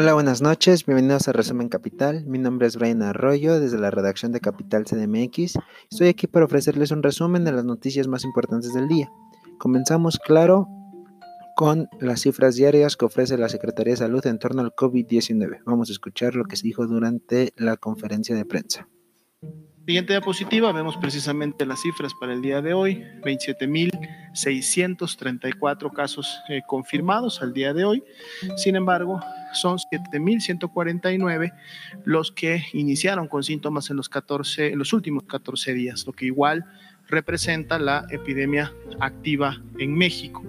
Hola, buenas noches, bienvenidos a Resumen Capital. Mi nombre es Brian Arroyo desde la redacción de Capital CDMX. Estoy aquí para ofrecerles un resumen de las noticias más importantes del día. Comenzamos, claro, con las cifras diarias que ofrece la Secretaría de Salud en torno al COVID-19. Vamos a escuchar lo que se dijo durante la conferencia de prensa. Siguiente diapositiva, vemos precisamente las cifras para el día de hoy, 27.634 casos eh, confirmados al día de hoy. Sin embargo, son 7.149 los que iniciaron con síntomas en los, 14, en los últimos 14 días, lo que igual representa la epidemia activa en México.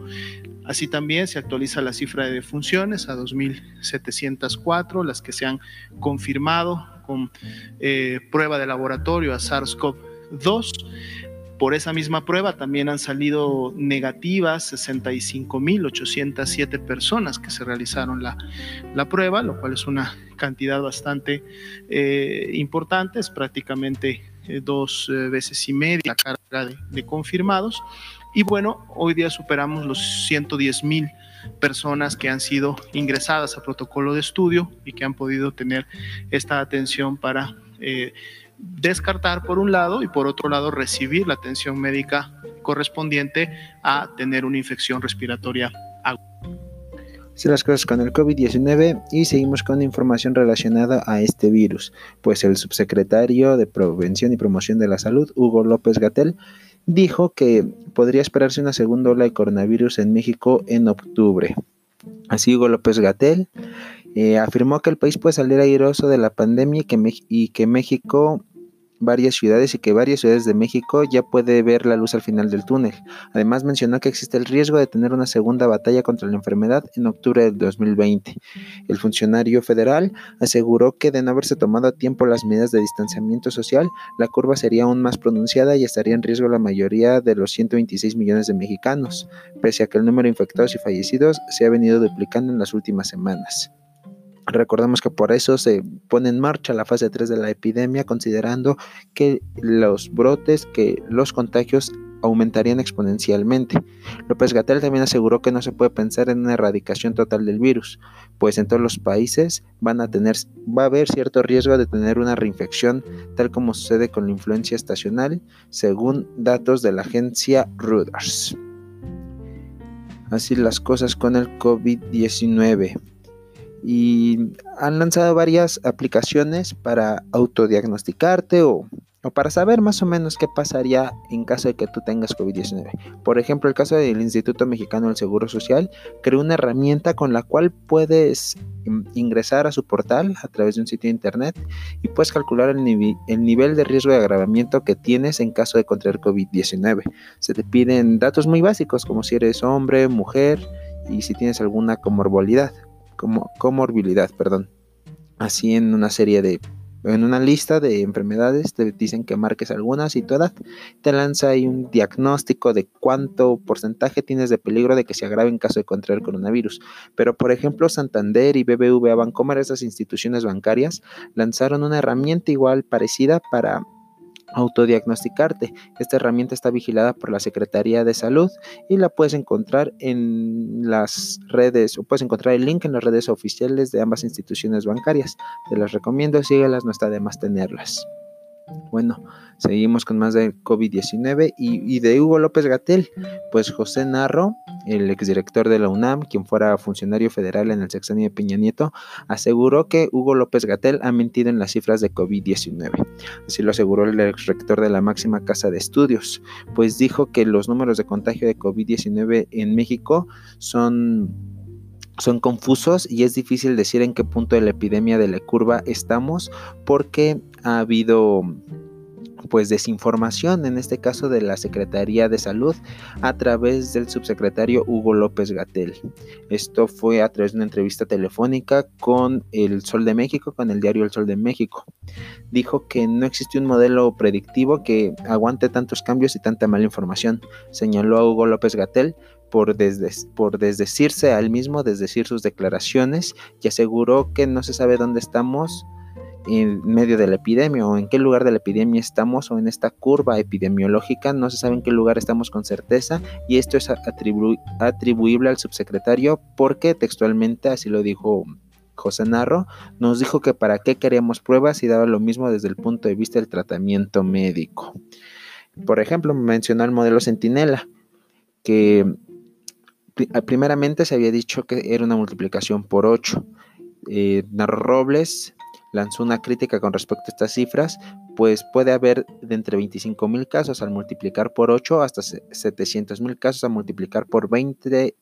Así también se actualiza la cifra de defunciones a 2.704, las que se han confirmado con eh, prueba de laboratorio a SARS-CoV-2. Por esa misma prueba también han salido negativas 65.807 personas que se realizaron la, la, prueba, lo cual es una cantidad bastante eh, importante, es prácticamente eh, dos veces y media la carga de, confirmados. Y bueno, hoy día superamos los 110 mil personas que han sido ingresadas a protocolo de estudio y que han podido tener esta atención para eh, descartar por un lado y por otro lado recibir la atención médica correspondiente a tener una infección respiratoria aguda. Así las cosas con el COVID-19 y seguimos con información relacionada a este virus, pues el subsecretario de Prevención y Promoción de la Salud, Hugo López Gatel, dijo que podría esperarse una segunda ola de coronavirus en México en octubre. Así Hugo López Gatel eh, afirmó que el país puede salir airoso de la pandemia y que, y que México varias ciudades y que varias ciudades de México ya puede ver la luz al final del túnel. Además mencionó que existe el riesgo de tener una segunda batalla contra la enfermedad en octubre del 2020. El funcionario federal aseguró que de no haberse tomado a tiempo las medidas de distanciamiento social, la curva sería aún más pronunciada y estaría en riesgo la mayoría de los 126 millones de mexicanos, pese a que el número de infectados y fallecidos se ha venido duplicando en las últimas semanas. Recordemos que por eso se pone en marcha la fase 3 de la epidemia, considerando que los brotes, que los contagios aumentarían exponencialmente. López Gatel también aseguró que no se puede pensar en una erradicación total del virus, pues en todos los países van a tener, va a haber cierto riesgo de tener una reinfección, tal como sucede con la influencia estacional, según datos de la agencia Reuters. Así las cosas con el COVID-19 y han lanzado varias aplicaciones para autodiagnosticarte o, para saber más o menos qué pasaría en caso de que tú tengas COVID-19. Por ejemplo, el caso del Instituto Mexicano del Seguro Social creó una herramienta con la cual puedes ingresar a su portal a través de un sitio de internet y puedes calcular el, el nivel de riesgo de agravamiento que tienes en caso de contraer COVID-19. Se te piden datos muy básicos como si eres hombre, mujer y si tienes alguna comorbilidad como comorbilidad, perdón. Así en una serie de en una lista de enfermedades te dicen que marques algunas y tu edad. Te lanza ahí un diagnóstico de cuánto porcentaje tienes de peligro de que se agrave en caso de contraer coronavirus. Pero por ejemplo, Santander y BBVA Bancomer, esas instituciones bancarias, lanzaron una herramienta igual parecida para autodiagnosticarte. Esta herramienta está vigilada por la Secretaría de Salud y la puedes encontrar en las redes o puedes encontrar el link en las redes oficiales de ambas instituciones bancarias. Te las recomiendo, síguelas, no está de más tenerlas. Bueno, seguimos con más de COVID-19 y, de Hugo López Gatel. Pues José Narro, el exdirector de la UNAM, quien fuera funcionario federal en el sexenio de Peña Nieto, aseguró que Hugo López Gatel ha mentido en las cifras de COVID-19. Así lo aseguró el exrector de la máxima casa de estudios, pues dijo que los números de contagio de COVID-19 en México son son confusos y es difícil decir en qué punto de la epidemia de la curva estamos porque ha habido pues desinformación, en este caso de la Secretaría de Salud, a través del subsecretario Hugo López Gatel. Esto fue a través de una entrevista telefónica con el Sol de México, con el diario El Sol de México. Dijo que no existe un modelo predictivo que aguante tantos cambios y tanta mala información. Señaló a Hugo López Gatel por, por desdecirse al mismo, desdecir sus declaraciones y aseguró que no se sabe dónde estamos en medio de la epidemia o en qué lugar de la epidemia estamos o en esta curva epidemiológica, no se sabe en qué lugar estamos con certeza y esto es atribuible al subsecretario porque textualmente así lo dijo José Narro, nos dijo que para qué queríamos pruebas y daba lo mismo desde el punto de vista del tratamiento médico. Por ejemplo, mencionó el modelo Centinela, que primeramente se había dicho que era una multiplicación por 8. Eh, Narro Robles lanzó una crítica con respecto a estas cifras, pues puede haber de entre 25 mil casos al multiplicar por 8 hasta 700 mil casos a multiplicar por 20,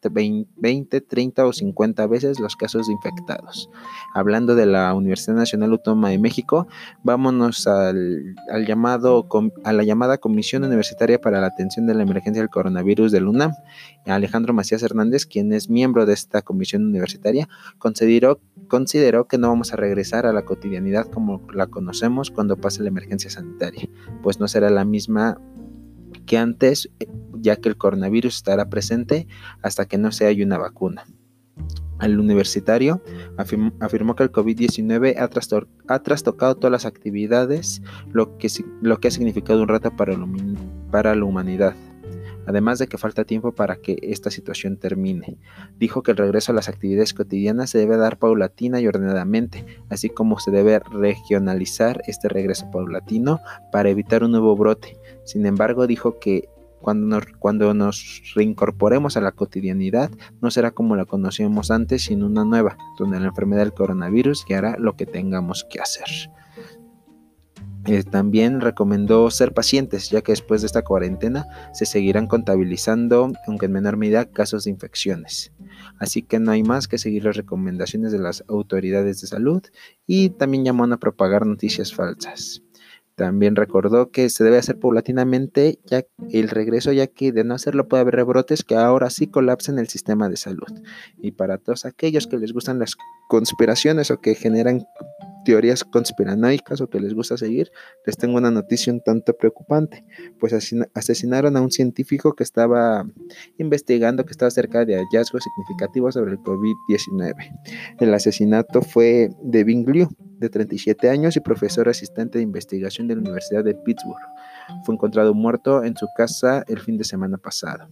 20, 30 o 50 veces los casos infectados. Hablando de la Universidad Nacional Autónoma de México, vámonos al, llamado, a la llamada Comisión Universitaria para la Atención de la Emergencia del Coronavirus del UNAM. Alejandro Macías Hernández, quien es miembro de esta comisión universitaria, consideró, consideró que no vamos a regresar a la cotidianidad como la conocemos cuando pase la emergencia sanitaria, pues no será la misma que antes, ya que el coronavirus estará presente hasta que no se haya una vacuna. El universitario afirmó, que el COVID-19 ha, trastocado todas las actividades, lo que, lo que ha significado un reto para, para la humanidad además de que falta tiempo para que esta situación termine. Dijo que el regreso a las actividades cotidianas se debe dar paulatina y ordenadamente, así como se debe regionalizar este regreso paulatino para evitar un nuevo brote. Sin embargo, dijo que cuando nos, reincorporemos a la cotidianidad, no será como la conocíamos antes, sino una nueva, donde la enfermedad del coronavirus hará lo que tengamos que hacer. Eh, también recomendó ser pacientes, ya que después de esta cuarentena se seguirán contabilizando, aunque en menor medida, casos de infecciones. Así que no hay más que seguir las recomendaciones de las autoridades de salud y también llamó a propagar noticias falsas. También recordó que se debe hacer paulatinamente ya el regreso, ya que de no hacerlo puede haber rebrotes que ahora sí colapsen el sistema de salud. Y para todos aquellos que les gustan las conspiraciones o que generan teorías conspiranoicas o que les gusta seguir, les tengo una noticia un tanto preocupante, pues asesinaron a un científico que estaba investigando que estaba cerca de hallazgos significativos sobre el COVID-19. El asesinato fue de Bing Liu, de 37 años y profesor asistente de investigación de la Universidad de Pittsburgh. Fue encontrado muerto en su casa el fin de semana pasado.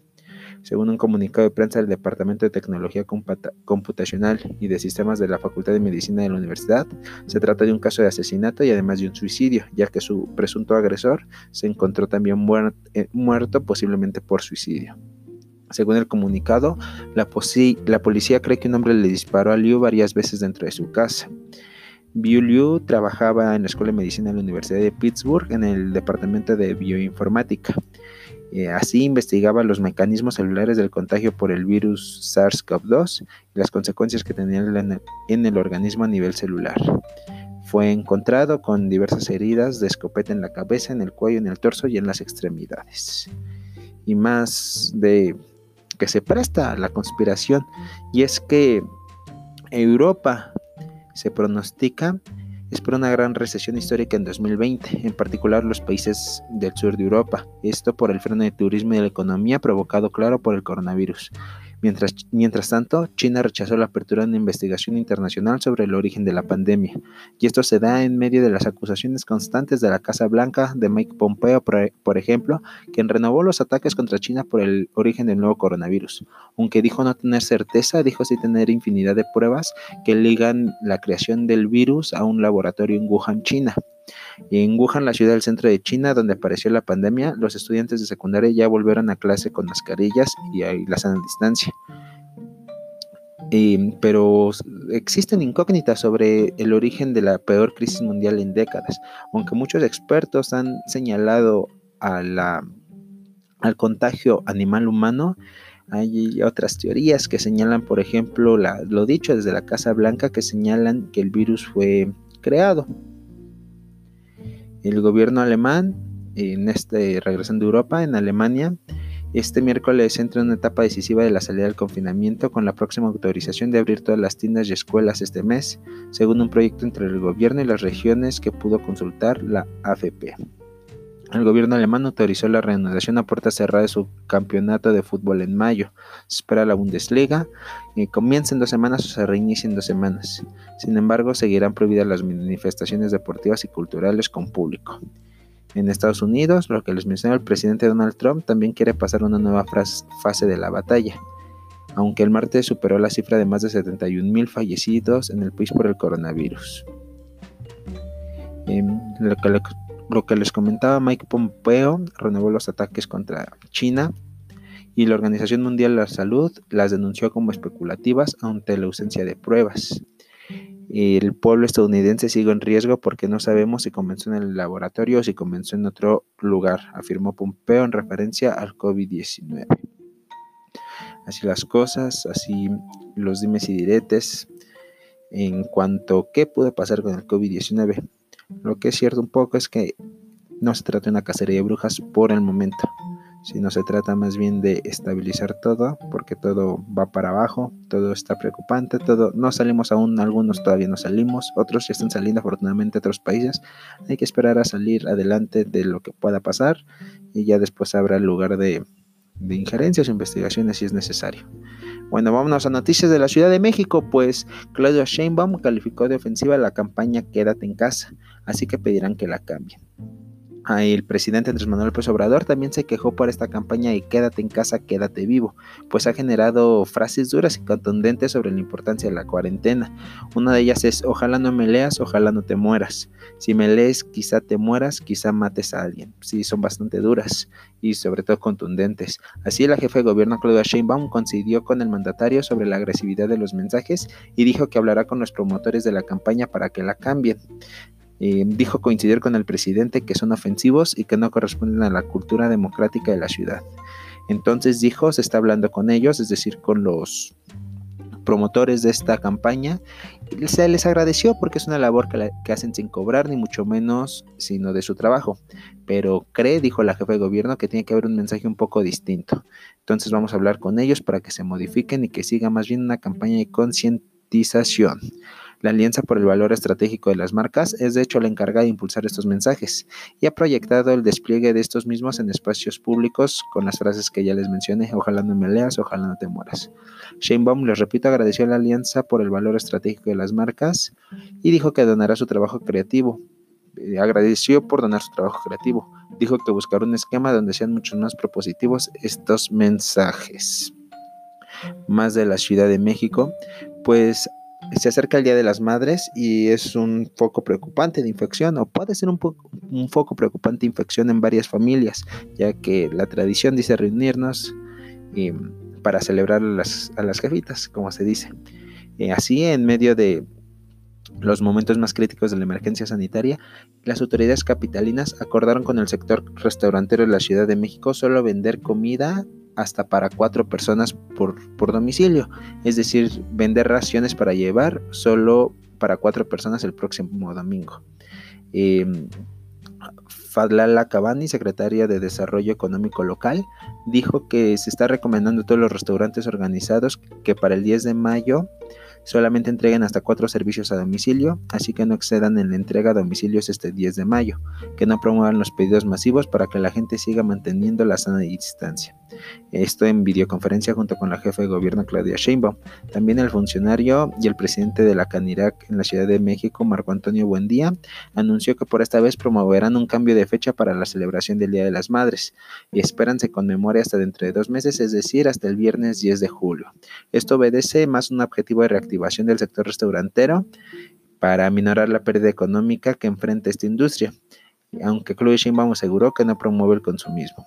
Según un comunicado de prensa del Departamento de Tecnología Computacional y de Sistemas de la Facultad de Medicina de la Universidad, se trata de un caso de asesinato y además de un suicidio, ya que su presunto agresor se encontró también eh, muerto, posiblemente por suicidio. Según el comunicado, la, policía cree que un hombre le disparó a Liu varias veces dentro de su casa. Biu Liu trabajaba en la Escuela de Medicina de la Universidad de Pittsburgh en el Departamento de Bioinformática. Eh, así investigaba los mecanismos celulares del contagio por el virus SARS-CoV-2 y las consecuencias que tenían en el, organismo a nivel celular. Fue encontrado con diversas heridas de escopeta en la cabeza, en el cuello, en el torso y en las extremidades. Y más de que se presta a la conspiración, y es que Europa se pronostica es por una gran recesión histórica en 2020, en particular los países del sur de Europa, esto por el freno de turismo y de la economía provocado claro por el coronavirus. Mientras, tanto, China rechazó la apertura de una investigación internacional sobre el origen de la pandemia, y esto se da en medio de las acusaciones constantes de la Casa Blanca de Mike Pompeo, por ejemplo, quien renovó los ataques contra China por el origen del nuevo coronavirus. Aunque dijo no tener certeza, dijo sí tener infinidad de pruebas que ligan la creación del virus a un laboratorio en Wuhan, China. En Wuhan, la ciudad del centro de China, donde apareció la pandemia, los estudiantes de secundaria ya volvieron a clase con mascarillas y ahí la sana distancia. pero existen incógnitas sobre el origen de la peor crisis mundial en décadas, aunque muchos expertos han señalado a la, al contagio animal humano. Hay otras teorías que señalan, por ejemplo, lo dicho desde la Casa Blanca, que señalan que el virus fue creado el gobierno alemán, en este, regresando a Europa, en Alemania, este miércoles entra en una etapa decisiva de la salida del confinamiento con la próxima autorización de abrir todas las tiendas y escuelas este mes, según un proyecto entre el gobierno y las regiones que pudo consultar la AFP. El gobierno alemán autorizó la reanudación a puerta cerrada de su campeonato de fútbol en mayo. Se espera la Bundesliga y comienza en dos semanas o se reinicia en dos semanas. Sin embargo, seguirán prohibidas las manifestaciones deportivas y culturales con público. En Estados Unidos, lo que les mencionó el presidente Donald Trump también quiere pasar una nueva fase de la batalla. aunque el martes superó la cifra de más de 71 mil fallecidos en el país por el coronavirus. Em, lo, que, lo que les comentaba Mike Pompeo renovó los ataques contra China y la Organización Mundial de la Salud las denunció como especulativas ante la ausencia de pruebas. El pueblo estadounidense sigue en riesgo porque no sabemos si comenzó en el laboratorio o si comenzó en otro lugar, afirmó Pompeo en referencia al COVID-19. Así las cosas, así los dimes y diretes en cuanto a qué pudo pasar con el COVID-19. Lo que es cierto un poco es que no se trata de una cacería de brujas por el momento sino se trata más bien de estabilizar todo, porque todo va para abajo, todo está preocupante, todo no salimos aún, algunos todavía no salimos, otros ya están saliendo afortunadamente a otros países. Hay que esperar a salir adelante de lo que pueda pasar y ya después habrá lugar de, injerencias o investigaciones si es necesario. Bueno, vámonos a noticias de la Ciudad de México, pues Claudio Sheinbaum calificó de ofensiva la campaña Quédate en casa, así que pedirán que la cambien. El presidente Andrés Manuel López Obrador también se quejó por esta campaña y quédate en casa, quédate vivo, pues ha generado frases duras y contundentes sobre la importancia de la cuarentena. Una de ellas es, ojalá no me leas, ojalá no te mueras. Si me lees, quizá te mueras, quizá mates a alguien. Sí, son bastante duras y sobre todo contundentes. Así la jefa de gobierno Claudia Sheinbaum coincidió con el mandatario sobre la agresividad de los mensajes y dijo que hablará con los promotores de la campaña para que la cambien. Dijo coincidir con el presidente que son ofensivos y que no corresponden a la cultura democrática de la ciudad. Entonces dijo, se está hablando con ellos, es decir, con los promotores de esta campaña. Se les agradeció porque es una labor que, que, hacen sin cobrar, ni mucho menos, sino de su trabajo. Pero cree, dijo la jefa de gobierno, que tiene que haber un mensaje un poco distinto. Entonces vamos a hablar con ellos para que se modifiquen y que siga más bien una campaña de concientización. La Alianza por el Valor Estratégico de las Marcas es de hecho la encargada de impulsar estos mensajes y ha proyectado el despliegue de estos mismos en espacios públicos con las frases que ya les mencioné, ojalá no me leas, ojalá no te mueras. Baum, les repito, agradeció a la Alianza por el Valor Estratégico de las Marcas y dijo que donará su trabajo creativo. Eh, agradeció por donar su trabajo creativo. Dijo que buscará un esquema donde sean mucho más propositivos estos mensajes. Más de la Ciudad de México, pues se acerca el Día de las Madres y es un foco preocupante de infección o puede ser un, un foco preocupante de infección en varias familias, ya que la tradición dice reunirnos para celebrar las, a las jefitas, como se dice. Eh, así, en medio de los momentos más críticos de la emergencia sanitaria, las autoridades capitalinas acordaron con el sector restaurantero de la Ciudad de México solo vender comida hasta para cuatro personas por, domicilio, es decir, vender raciones para llevar solo para cuatro personas el próximo domingo. Eh, Fadlala Cabani, secretaria de Desarrollo Económico Local, dijo que se está recomendando a todos los restaurantes organizados que para el 10 de mayo Solamente entreguen hasta cuatro servicios a domicilio, así que no excedan en la entrega a domicilios este 10 de mayo, que no promuevan los pedidos masivos para que la gente siga manteniendo la sana distancia. Esto en videoconferencia junto con la jefa de gobierno Claudia Sheinbaum. También el funcionario y el presidente de la CANIRAC en la Ciudad de México, Marco Antonio Buendía, anunció que por esta vez promoverán un cambio de fecha para la celebración del Día de las Madres y esperan se conmemore hasta dentro de dos meses, es decir, hasta el viernes 10 de julio. Esto obedece más un objetivo de reactivación del sector restaurantero para minorar la pérdida económica que enfrenta esta industria, aunque Chloe Sheinbaum aseguró que no promueve el consumismo.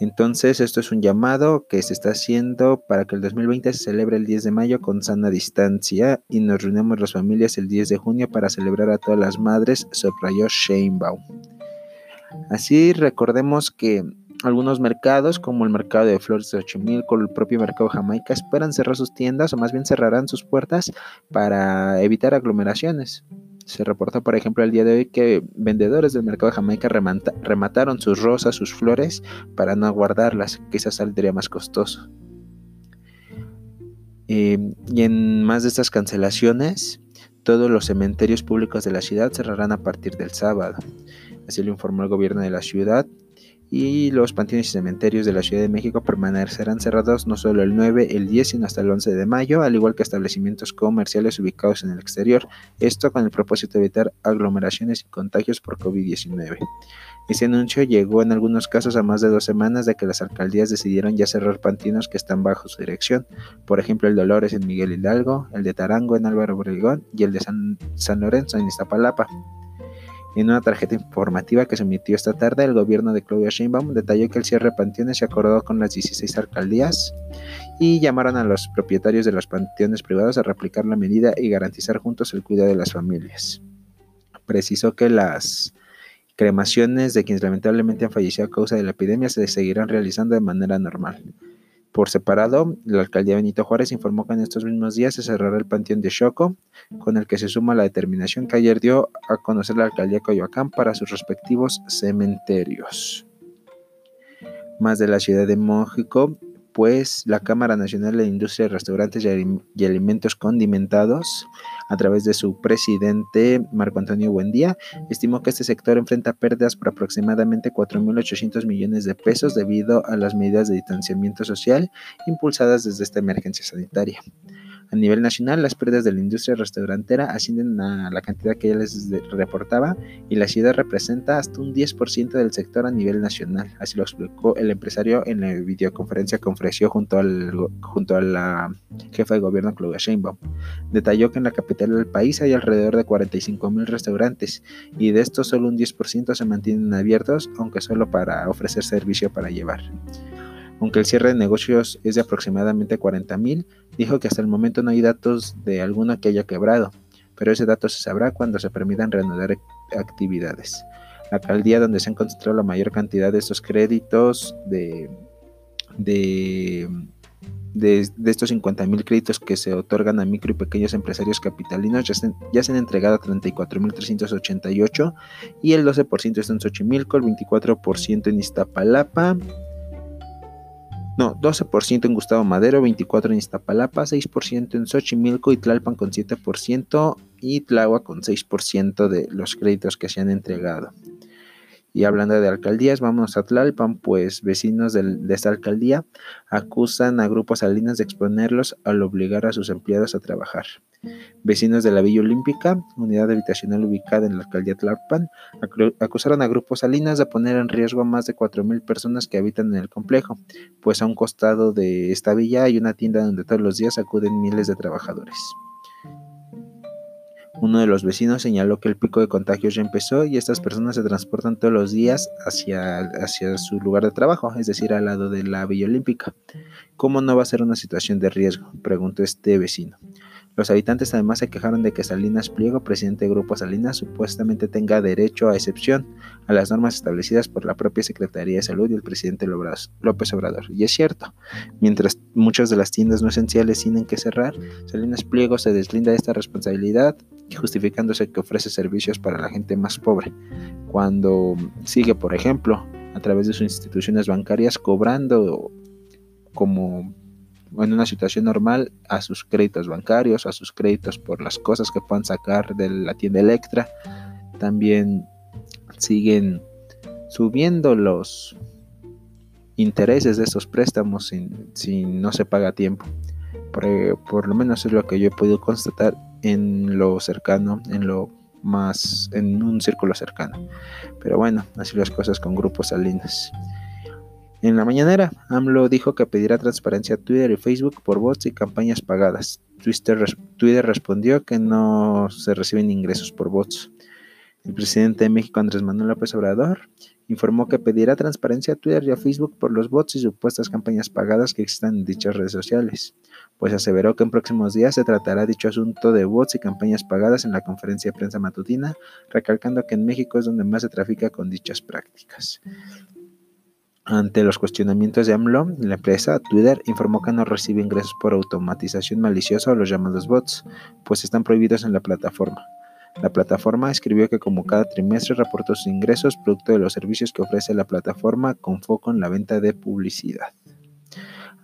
Entonces, esto es un llamado que se está haciendo para que el 2020 se celebre el 10 de mayo con sana distancia y nos reunimos las familias el 10 de junio para celebrar a todas las madres, subrayó Sheinbaum. Así recordemos que algunos mercados, como el mercado de Flores de Xochimilco el propio mercado Jamaica, esperan cerrar sus tiendas o más bien cerrarán sus puertas para evitar aglomeraciones. Se reportó, por ejemplo, el día de hoy que vendedores del mercado de Jamaica remataron sus rosas, sus flores, para no guardarlas, quizás saldría más costoso. Eh, y en más de estas cancelaciones, todos los cementerios públicos de la ciudad cerrarán a partir del sábado. Así lo informó el gobierno de la ciudad y los panteones y cementerios de la Ciudad de México permanecerán cerrados no solo el 9, el 10, sino hasta el 11 de mayo, al igual que establecimientos comerciales ubicados en el exterior, esto con el propósito de evitar aglomeraciones y contagios por COVID-19. Ese anuncio llegó en algunos casos a más de dos semanas de que las alcaldías decidieron ya cerrar pantinos que están bajo su dirección, por ejemplo el Dolores en Miguel Hidalgo, el de Tarango en Álvaro Obregón y el de San, San Lorenzo en Iztapalapa. En una tarjeta informativa que se emitió esta tarde, el gobierno de Claudia Sheinbaum detalló que el cierre de panteones se acordó con las 16 alcaldías y llamaron a los propietarios de los panteones privados a replicar la medida y garantizar juntos el cuidado de las familias. Precisó que las cremaciones de quienes lamentablemente han fallecido a causa de la epidemia se seguirán realizando de manera normal. Por separado, la alcaldía Benito Juárez informó que en estos mismos días se cerrará el panteón de Choco, con el que se suma la determinación que ayer dio a conocer la alcaldía Coyoacán para sus respectivos cementerios. Más de la ciudad de México, pues la Cámara Nacional de Industria de Restaurantes y Alimentos Condimentados, a través de su presidente Marco Antonio Buendía, estimó que este sector enfrenta pérdidas por aproximadamente 4.800 millones de pesos debido a las medidas de distanciamiento social impulsadas desde esta emergencia sanitaria. A nivel nacional, las pérdidas de la industria restaurantera ascienden a la cantidad que ya les reportaba y la ciudad representa hasta un 10% del sector a nivel nacional. Así lo explicó el empresario en la videoconferencia que ofreció junto, al, junto a la jefa de gobierno Claudia Sheinbaum. Detalló que en la capital del país hay alrededor de 45 mil restaurantes y de estos solo un 10% se mantienen abiertos, aunque solo para ofrecer servicio para llevar. Aunque el cierre de negocios es de aproximadamente 40.000, dijo que hasta el momento no hay datos de alguno que haya quebrado, pero ese dato se sabrá cuando se permitan reanudar actividades. La alcaldía donde se han concentrado la mayor cantidad de estos créditos de, de, de, estos 50.000 créditos que se otorgan a micro y pequeños empresarios capitalinos ya se, ya se han entregado a 34.388 y el 12% está en Xochimilco, el 24% en Iztapalapa, no, 12% en Gustavo Madero, 24% en Iztapalapa, 6% en Xochimilco y Tlalpan con 7% y Tláhuac con 6% de los créditos que se han entregado. Y hablando de alcaldías, vamos a Tlalpan, pues vecinos de, esta alcaldía acusan a grupos salinas de exponerlos al obligar a sus empleados a trabajar. Vecinos de la Villa Olímpica, unidad habitacional ubicada en la alcaldía Tlalpan, acusaron a grupos salinas de poner en riesgo a más de 4.000 personas que habitan en el complejo, pues a un costado de esta villa hay una tienda donde todos los días acuden miles de trabajadores. Uno de los vecinos señaló que el pico de contagios ya empezó y estas personas se transportan todos los días hacia, hacia su lugar de trabajo, es decir, al lado de la Villa Olímpica. ¿Cómo no va a ser una situación de riesgo? preguntó este vecino. Los habitantes además se quejaron de que Salinas Pliego, presidente del Grupo Salinas, supuestamente tenga derecho a excepción a las normas establecidas por la propia Secretaría de Salud y el presidente López Obrador. Y es cierto, mientras muchas de las tiendas no esenciales tienen que cerrar, Salinas Pliego se deslinda de esta responsabilidad justificándose que ofrece servicios para la gente más pobre, cuando sigue, por ejemplo, a través de sus instituciones bancarias cobrando como en una situación normal a sus créditos bancarios, a sus créditos por las cosas que puedan sacar de la tienda Electra. También siguen subiendo los intereses de estos préstamos si, no se paga a tiempo. Por, lo menos es lo que yo he podido constatar en lo cercano, en lo más, en un círculo cercano. Pero bueno, así las cosas con grupos salinas. En la mañanera, AMLO dijo que pedirá transparencia a Twitter y Facebook por bots y campañas pagadas. Twitter, respondió que no se reciben ingresos por bots. El presidente de México, Andrés Manuel López Obrador, informó que pedirá transparencia a Twitter y a Facebook por los bots y supuestas campañas pagadas que existan en dichas redes sociales, pues aseveró que en próximos días se tratará dicho asunto de bots y campañas pagadas en la conferencia de prensa matutina, recalcando que en México es donde más se trafica con dichas prácticas. Ante los cuestionamientos de AMLO, la empresa Twitter informó que no recibe ingresos por automatización maliciosa o los llamados bots, pues están prohibidos en la plataforma. La plataforma escribió que como cada trimestre reportó sus ingresos producto de los servicios que ofrece la plataforma con foco en la venta de publicidad.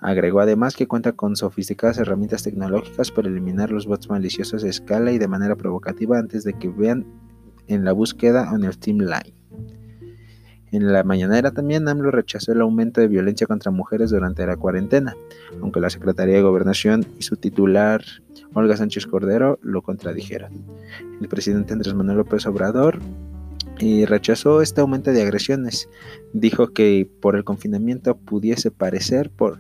Agregó además que cuenta con sofisticadas herramientas tecnológicas para eliminar los bots maliciosos a escala y de manera provocativa antes de que vean en la búsqueda o en el timeline. En la mañanera también AMLO rechazó el aumento de violencia contra mujeres durante la cuarentena, aunque la Secretaría de Gobernación y su titular Olga Sánchez Cordero lo contradijeron. El presidente Andrés Manuel López Obrador y rechazó este aumento de agresiones. Dijo que por el confinamiento pudiese parecer por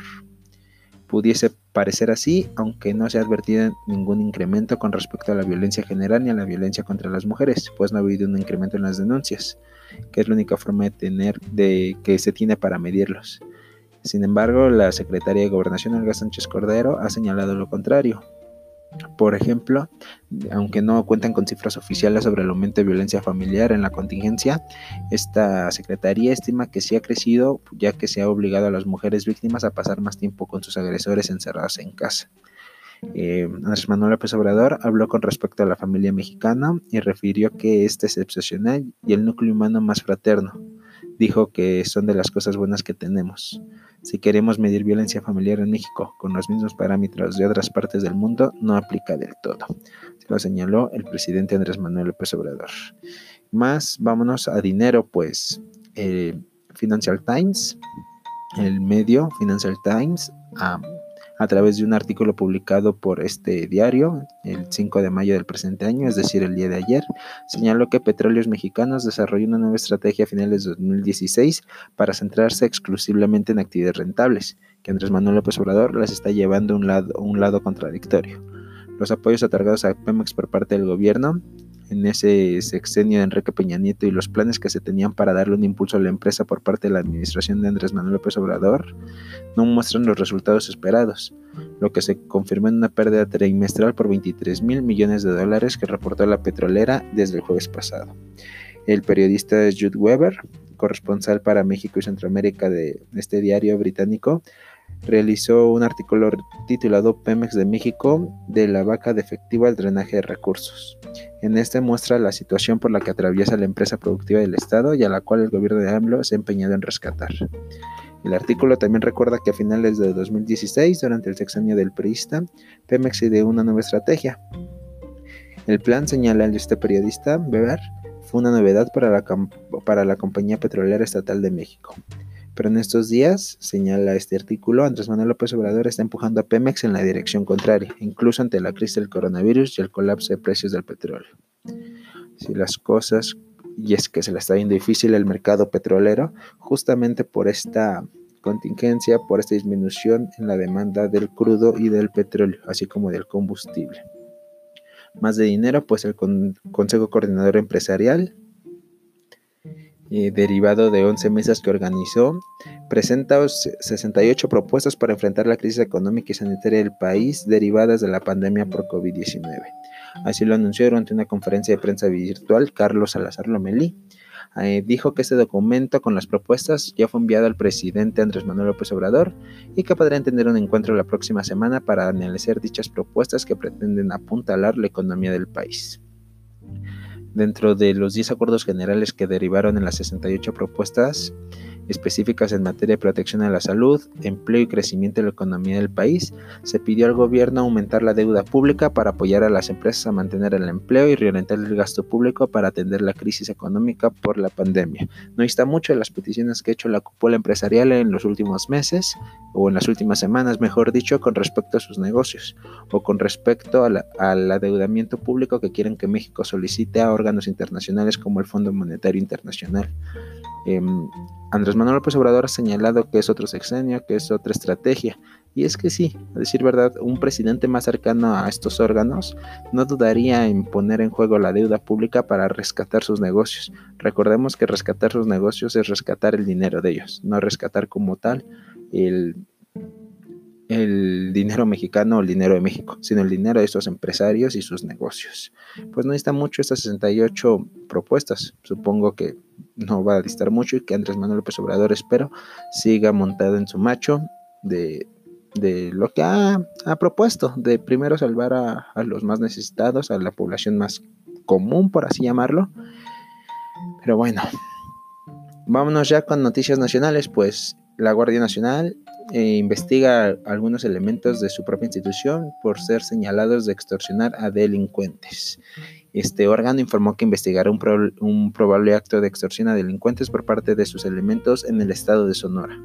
pudiese parecer así, aunque no se ha advertido ningún incremento con respecto a la violencia general ni a la violencia contra las mujeres, pues no ha habido un incremento en las denuncias, que es la única forma de tener de que se tiene para medirlos. Sin embargo, la secretaria de Gobernación, Olga Sánchez Cordero, ha señalado lo contrario. Por ejemplo, aunque no cuentan con cifras oficiales sobre el aumento de violencia familiar en la contingencia, esta secretaría estima que sí ha crecido ya que se ha obligado a las mujeres víctimas a pasar más tiempo con sus agresores encerrados en casa. Eh, Andrés Manuel López Obrador habló con respecto a la familia mexicana y refirió que este es excepcional y el núcleo humano más fraterno. Dijo que son de las cosas buenas que tenemos. Si queremos medir violencia familiar en México con los mismos parámetros de otras partes del mundo, no aplica del todo. Se lo señaló el presidente Andrés Manuel López Obrador. Más, vámonos a dinero, pues eh, Financial Times, el medio Financial Times, a través de un artículo publicado por este diario el 5 de mayo del presente año, es decir, el día de ayer, señaló que Petróleos Mexicanos desarrolló una nueva estrategia a finales de 2016 para centrarse exclusivamente en actividades rentables, que Andrés Manuel López Obrador las está llevando a un lado, un lado contradictorio. Los apoyos otorgados a Pemex por parte del gobierno en ese sexenio de Enrique Peña Nieto y los planes que se tenían para darle un impulso a la empresa por parte de la administración de Andrés Manuel López Obrador no muestran los resultados esperados, lo que se confirmó en una pérdida trimestral por 23 mil millones de dólares que reportó la petrolera desde el jueves pasado. El periodista Jude Weber, corresponsal para México y Centroamérica de este diario británico, realizó un artículo titulado Pemex de México de la vaca defectiva al drenaje de recursos. En este muestra la situación por la que atraviesa la empresa productiva del Estado y a la cual el gobierno de AMLO se ha empeñado en rescatar. El artículo también recuerda que a finales de 2016, durante el sexenio del priista, Pemex ideó una nueva estrategia. El plan, señala este periodista, Weber, fue una novedad para la, para la compañía petrolera estatal de México. Pero en estos días, señala este artículo, Andrés Manuel López Obrador está empujando a Pemex en la dirección contraria, incluso ante la crisis del coronavirus y el colapso de precios del petróleo. Si las cosas, y es que se le está viendo difícil el mercado petrolero, justamente por esta contingencia, por esta disminución en la demanda del crudo y del petróleo, así como del combustible. Más de dinero, pues el Consejo Coordinador Empresarial derivado de 11 mesas que organizó, presenta 68 propuestas para enfrentar la crisis económica y sanitaria del país derivadas de la pandemia por COVID-19. Así lo anunció durante una conferencia de prensa virtual Carlos Salazar Lomelí. Eh, dijo que este documento con las propuestas ya fue enviado al presidente Andrés Manuel López Obrador y que podrá tener un encuentro la próxima semana para analizar dichas propuestas que pretenden apuntalar la economía del país. Dentro de los 10 acuerdos generales que derivaron en las 68 propuestas, específicas en materia de protección a la salud, empleo y crecimiento de la economía del país, se pidió al gobierno aumentar la deuda pública para apoyar a las empresas a mantener el empleo y reorientar el gasto público para atender la crisis económica por la pandemia. No está mucho de las peticiones que ha hecho la cúpula empresarial en los últimos meses, o en las últimas semanas, mejor dicho, con respecto a sus negocios, o con respecto al adeudamiento público que quieren que México solicite a órganos internacionales como el Fondo Monetario Internacional. Em, Andrés Manuel López Obrador ha señalado que es otro sexenio, que es otra estrategia. Y es que sí, a decir verdad, un presidente más cercano a estos órganos no dudaría en poner en juego la deuda pública para rescatar sus negocios. Recordemos que rescatar sus negocios es rescatar el dinero de ellos, no rescatar como tal el el dinero mexicano o el dinero de México, sino el dinero de estos empresarios y sus negocios. Pues no está mucho estas 68 propuestas. Supongo que no va a distar mucho y que Andrés Manuel López Obrador, espero, siga montado en su macho de, lo que ha, propuesto, de primero salvar a, a los más necesitados, a la población más común, por así llamarlo. Pero bueno, vámonos ya con noticias nacionales, pues la Guardia Nacional eh, investiga algunos elementos de su propia institución por ser señalados de extorsionar a delincuentes. Este órgano informó que investigará un, probable acto de extorsión a delincuentes por parte de sus elementos en el estado de Sonora.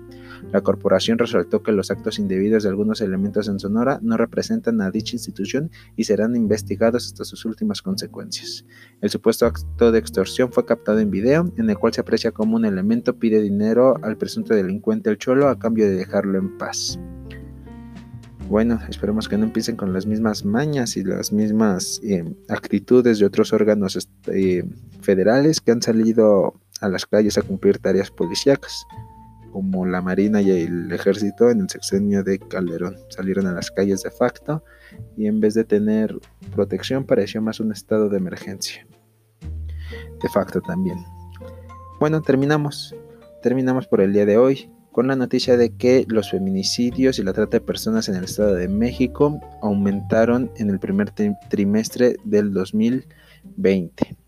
La corporación resaltó que los actos indebidos de algunos elementos en Sonora no representan a dicha institución y serán investigados hasta sus últimas consecuencias. El supuesto acto de extorsión fue captado en video, en el cual se aprecia como un elemento pide dinero al presunto delincuente El Cholo a cambio de dejarlo en paz. Bueno, esperemos que no empiecen con las mismas mañas y las mismas eh, actitudes de otros órganos este, federales que han salido a las calles a cumplir tareas policíacas, como la Marina y el Ejército en el sexenio de Calderón. Salieron a las calles de facto y en vez de tener protección pareció más un estado de emergencia. De facto también. Bueno, terminamos. Terminamos por el día de hoy con la noticia de que los feminicidios y la trata de personas en el Estado de México aumentaron en el primer trimestre del 2020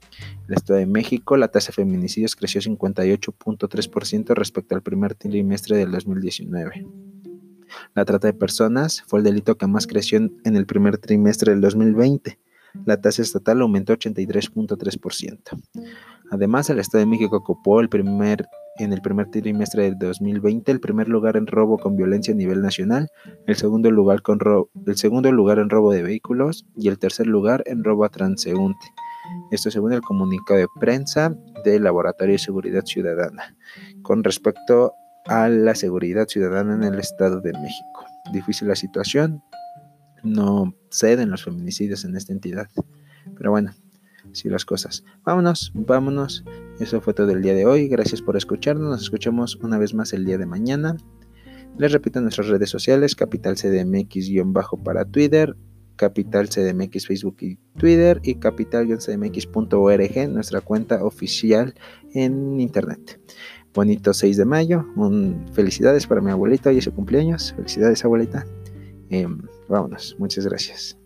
el Estado de México, la tasa de feminicidios creció 58.3% respecto al primer trimestre del 2019. La trata de personas fue el delito que más creció en el primer trimestre del 2020. La tasa estatal aumentó 83.3%. Además, el Estado de México ocupó el primer, en el primer trimestre del 2020 el primer lugar en robo con violencia a nivel nacional, el segundo lugar, con el segundo lugar en robo de vehículos y el tercer lugar en robo a transeúnte. Esto según el comunicado de prensa del Laboratorio de Seguridad Ciudadana con respecto a la seguridad ciudadana en el Estado de México. Difícil la situación, no ceden los feminicidios en esta entidad, pero bueno, sí las cosas. Vámonos, vámonos. Eso fue todo el día de hoy. Gracias por escucharnos. Nos escuchamos una vez más el día de mañana. Les repito nuestras redes sociales, Capital CDMX- para Twitter, Capital CDMX Facebook y Twitter y capital-cdmx.org, nuestra cuenta oficial en internet. Bonito 6 de mayo, un, felicidades para mi abuelita y su cumpleaños. Felicidades abuelita. Em, vámonos, muchas gracias.